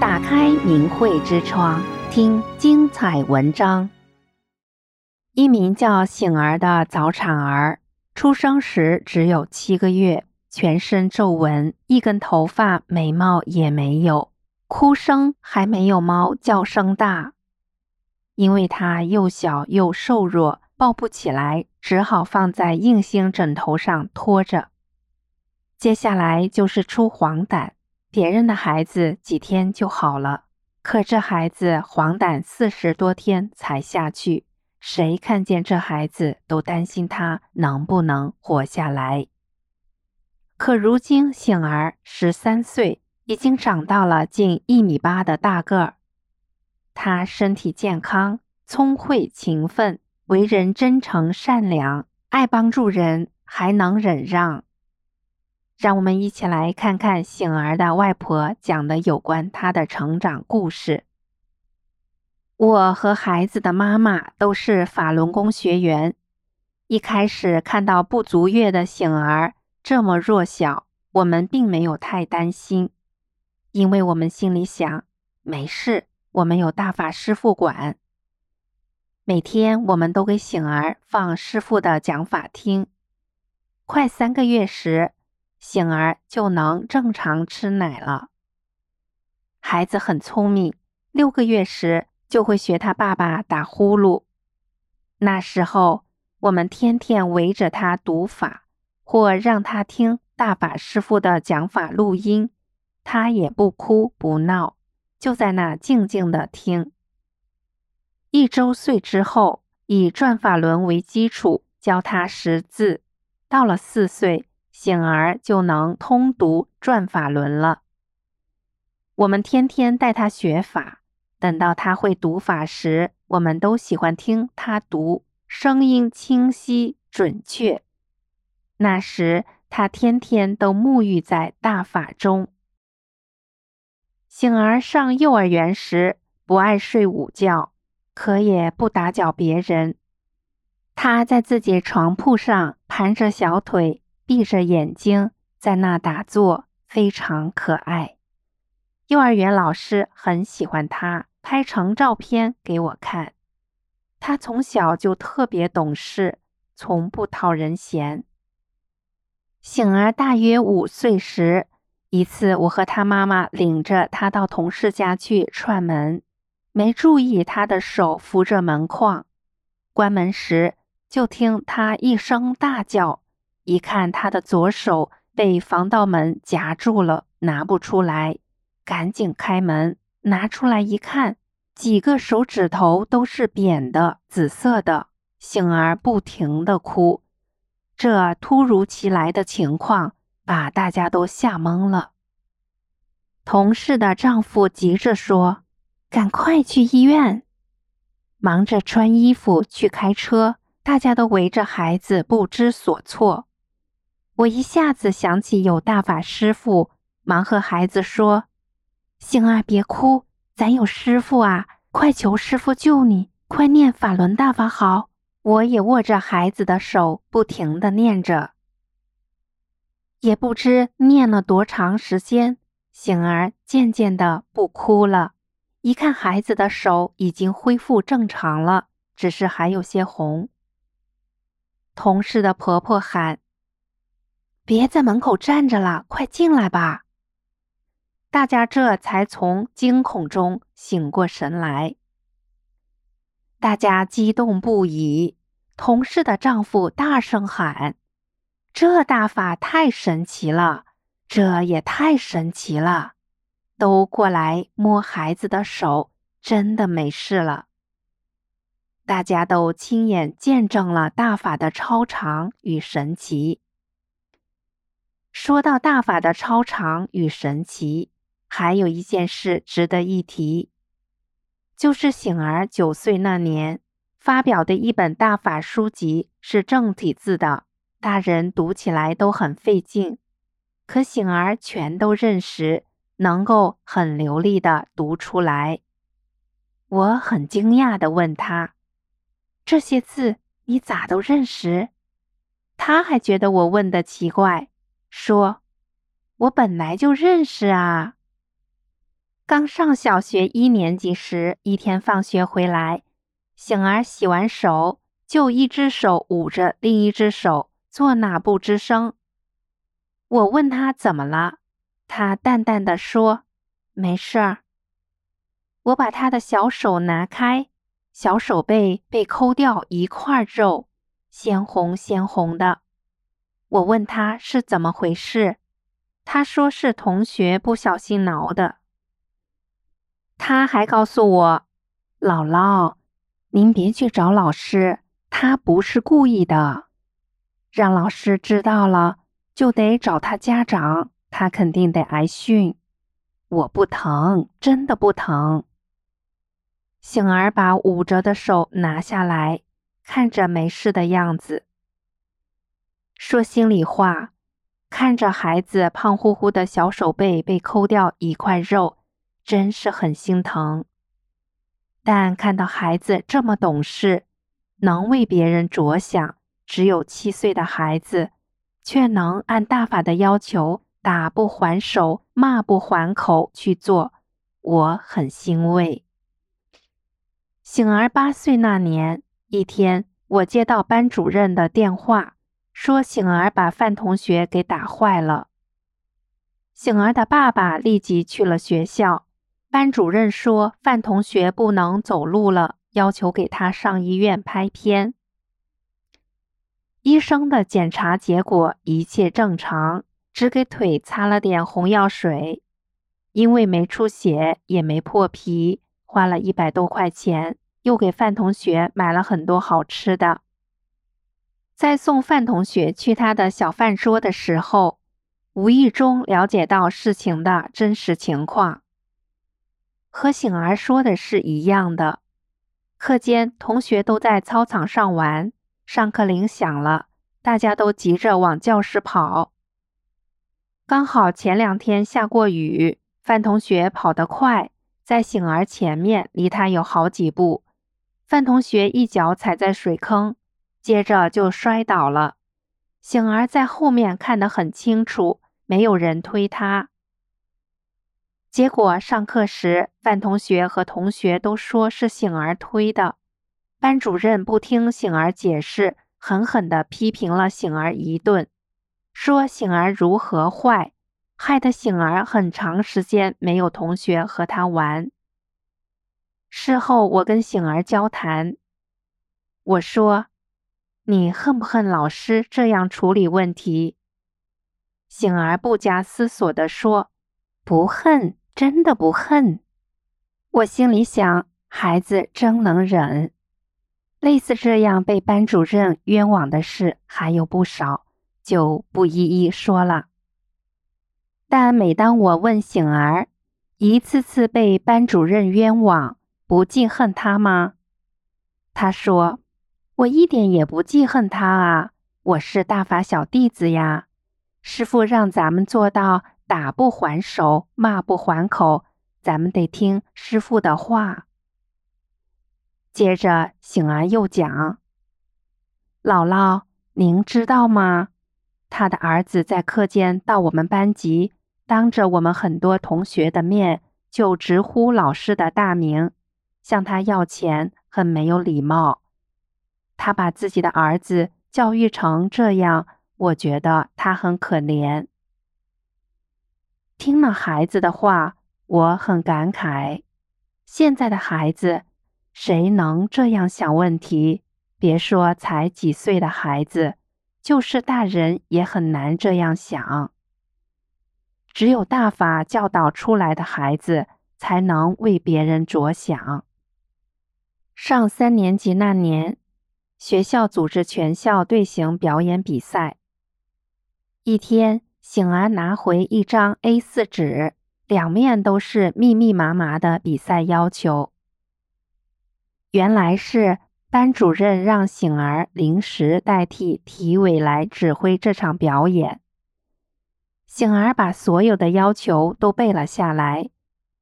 打开明慧之窗，听精彩文章。一名叫醒儿的早产儿，出生时只有七个月，全身皱纹，一根头发、眉毛也没有，哭声还没有猫叫声大。因为他又小又瘦弱，抱不起来，只好放在硬性枕头上拖着。接下来就是出黄疸，别人的孩子几天就好了，可这孩子黄疸四十多天才下去。谁看见这孩子都担心他能不能活下来。可如今醒儿十三岁，已经长到了近一米八的大个儿。他身体健康，聪慧勤奋，为人真诚善良，爱帮助人，还能忍让。让我们一起来看看醒儿的外婆讲的有关他的成长故事。我和孩子的妈妈都是法轮功学员。一开始看到不足月的醒儿这么弱小，我们并没有太担心，因为我们心里想，没事，我们有大法师父管。每天我们都给醒儿放师傅的讲法听。快三个月时，醒儿就能正常吃奶了。孩子很聪明，六个月时。就会学他爸爸打呼噜。那时候，我们天天围着他读法，或让他听大法师父的讲法录音，他也不哭不闹，就在那静静的听。一周岁之后，以转法轮为基础，教他识字。到了四岁，醒儿就能通读转法轮了。我们天天带他学法。等到他会读法时，我们都喜欢听他读，声音清晰准确。那时他天天都沐浴在大法中。醒儿上幼儿园时不爱睡午觉，可也不打搅别人。他在自己床铺上盘着小腿，闭着眼睛，在那打坐，非常可爱。幼儿园老师很喜欢他，拍成照片给我看。他从小就特别懂事，从不讨人嫌。醒儿大约五岁时，一次我和他妈妈领着他到同事家去串门，没注意他的手扶着门框，关门时就听他一声大叫，一看他的左手被防盗门夹住了，拿不出来。赶紧开门，拿出来一看，几个手指头都是扁的，紫色的。醒儿不停地哭，这突如其来的情况把大家都吓懵了。同事的丈夫急着说：“赶快去医院！”忙着穿衣服去开车，大家都围着孩子不知所措。我一下子想起有大法师父，忙和孩子说。醒儿，别哭，咱有师父啊！快求师父救你，快念法轮大法好。我也握着孩子的手，不停地念着。也不知念了多长时间，醒儿渐渐的不哭了。一看孩子的手已经恢复正常了，只是还有些红。同事的婆婆喊：“别在门口站着了，快进来吧。”大家这才从惊恐中醒过神来，大家激动不已。同事的丈夫大声喊：“这大法太神奇了，这也太神奇了！”都过来摸孩子的手，真的没事了。大家都亲眼见证了大法的超常与神奇。说到大法的超常与神奇。还有一件事值得一提，就是醒儿九岁那年发表的一本大法书籍是正体字的，大人读起来都很费劲，可醒儿全都认识，能够很流利地读出来。我很惊讶地问他：“这些字你咋都认识？”他还觉得我问的奇怪，说：“我本来就认识啊。”刚上小学一年级时，一天放学回来，醒儿洗完手，就一只手捂着另一只手，做哪不吱声。我问他怎么了，他淡淡的说：“没事儿。”我把他的小手拿开，小手背被抠掉一块肉，鲜红鲜红的。我问他是怎么回事，他说是同学不小心挠的。他还告诉我：“姥姥，您别去找老师，他不是故意的。让老师知道了，就得找他家长，他肯定得挨训。我不疼，真的不疼。”醒儿把捂着的手拿下来，看着没事的样子。说心里话，看着孩子胖乎乎的小手背被抠掉一块肉。真是很心疼，但看到孩子这么懂事，能为别人着想，只有七岁的孩子，却能按大法的要求，打不还手，骂不还口去做，我很欣慰。醒儿八岁那年，一天，我接到班主任的电话，说醒儿把范同学给打坏了。醒儿的爸爸立即去了学校。班主任说：“范同学不能走路了，要求给他上医院拍片。”医生的检查结果一切正常，只给腿擦了点红药水，因为没出血也没破皮，花了一百多块钱，又给范同学买了很多好吃的。在送范同学去他的小饭桌的时候，无意中了解到事情的真实情况。和醒儿说的是一样的。课间，同学都在操场上玩，上课铃响了，大家都急着往教室跑。刚好前两天下过雨，范同学跑得快，在醒儿前面，离他有好几步。范同学一脚踩在水坑，接着就摔倒了。醒儿在后面看得很清楚，没有人推他。结果上课时，范同学和同学都说是醒儿推的。班主任不听醒儿解释，狠狠地批评了醒儿一顿，说醒儿如何坏，害得醒儿很长时间没有同学和他玩。事后我跟醒儿交谈，我说：“你恨不恨老师这样处理问题？”醒儿不假思索地说：“不恨。”真的不恨，我心里想，孩子真能忍。类似这样被班主任冤枉的事还有不少，就不一一说了。但每当我问醒儿，一次次被班主任冤枉，不记恨他吗？他说：“我一点也不记恨他啊，我是大法小弟子呀，师傅让咱们做到。”打不还手，骂不还口，咱们得听师傅的话。接着，醒儿又讲：“姥姥，您知道吗？他的儿子在课间到我们班级，当着我们很多同学的面，就直呼老师的大名，向他要钱，很没有礼貌。他把自己的儿子教育成这样，我觉得他很可怜。”听了孩子的话，我很感慨。现在的孩子，谁能这样想问题？别说才几岁的孩子，就是大人也很难这样想。只有大法教导出来的孩子，才能为别人着想。上三年级那年，学校组织全校队形表演比赛。一天。醒儿拿回一张 A4 纸，两面都是密密麻麻的比赛要求。原来是班主任让醒儿临时代替体委来指挥这场表演。醒儿把所有的要求都背了下来，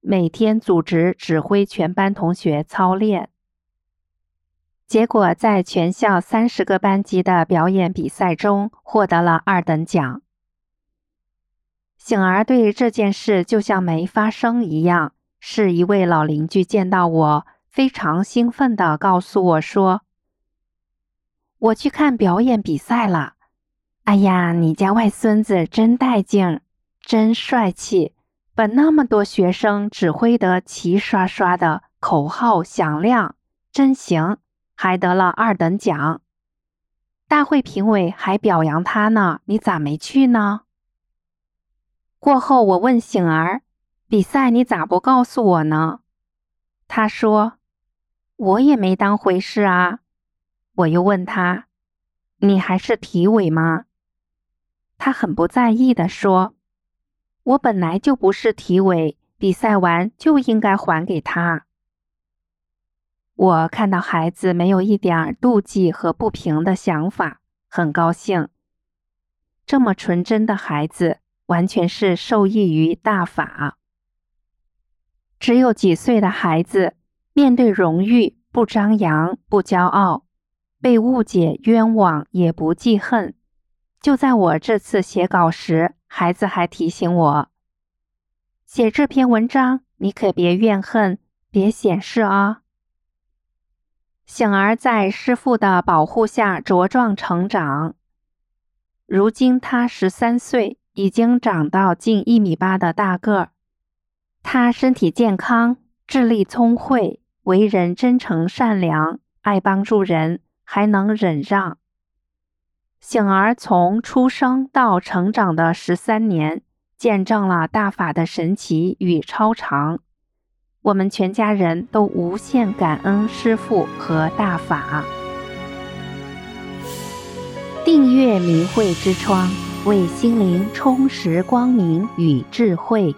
每天组织指挥全班同学操练。结果在全校三十个班级的表演比赛中，获得了二等奖。醒儿对这件事就像没发生一样，是一位老邻居见到我，非常兴奋地告诉我说：“我去看表演比赛了。哎呀，你家外孙子真带劲，真帅气，把那么多学生指挥得齐刷刷的，口号响亮，真行，还得了二等奖。大会评委还表扬他呢，你咋没去呢？”过后，我问醒儿：“比赛你咋不告诉我呢？”他说：“我也没当回事啊。”我又问他：“你还是体委吗？”他很不在意地说：“我本来就不是体委，比赛完就应该还给他。”我看到孩子没有一点妒忌和不平的想法，很高兴。这么纯真的孩子。完全是受益于大法。只有几岁的孩子，面对荣誉不张扬不骄傲，被误解冤枉也不记恨。就在我这次写稿时，孩子还提醒我：写这篇文章，你可别怨恨，别显示啊。醒儿在师父的保护下茁壮成长，如今他十三岁。已经长到近一米八的大个儿，他身体健康，智力聪慧，为人真诚善良，爱帮助人，还能忍让。醒儿从出生到成长的十三年，见证了大法的神奇与超常，我们全家人都无限感恩师父和大法。订阅明慧之窗。为心灵充实光明与智慧。